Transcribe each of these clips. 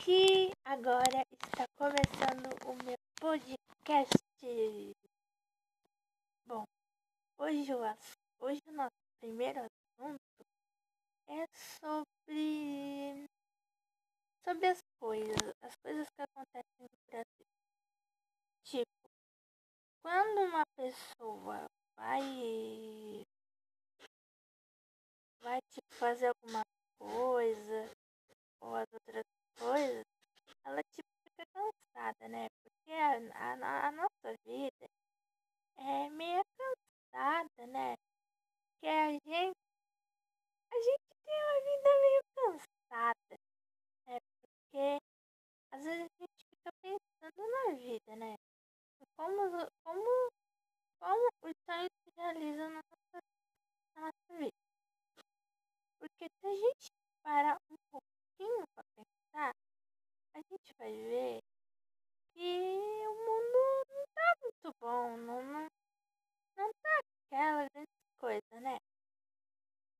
aqui agora está começando o meu podcast. Bom, hoje o, hoje o nosso primeiro assunto é sobre sobre as coisas, as coisas que acontecem no Brasil. Tipo, quando uma pessoa vai vai tipo fazer alguma coisa ou as outras coisas, ela tipo fica cansada, né? Porque a, a, a nossa vida é meio cansada, né? Que a gente a gente tem uma vida meio cansada, né? Porque às vezes a gente fica pensando na vida, né? Como, como, como os sonhos se realizam na nossa, na nossa vida. Porque se a gente parar um pensar, a gente vai ver que o mundo não tá muito bom, não, não, não tá aquela grande coisa, né?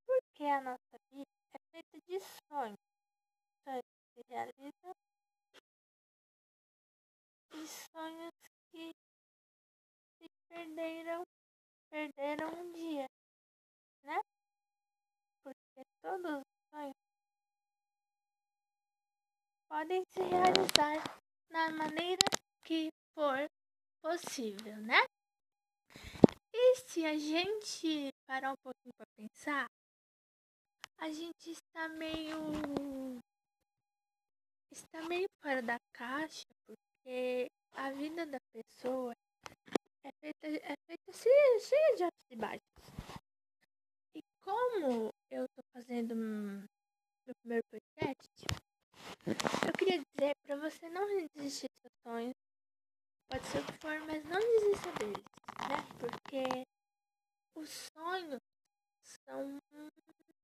Porque a nossa vida é feita de sonhos. Sonhos que se realizam e sonhos que se perderam, perderam um dia, podem se realizar na maneira que for possível, né? E se a gente parar um pouquinho para pensar, a gente está meio está meio fora da caixa, porque a vida da pessoa é feita, é feita cheia de altos e baixos. E como eu tô fazendo meu primeiro podcast, queria dizer para você não desistir dos sonhos. Pode ser o que for, mas não desista deles, né? Porque os sonhos são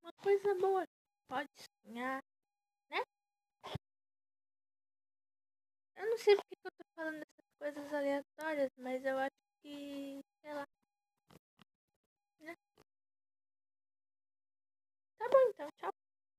uma coisa boa. Pode sonhar, né? Eu não sei porque eu tô falando dessas coisas aleatórias, mas eu acho que, sei lá.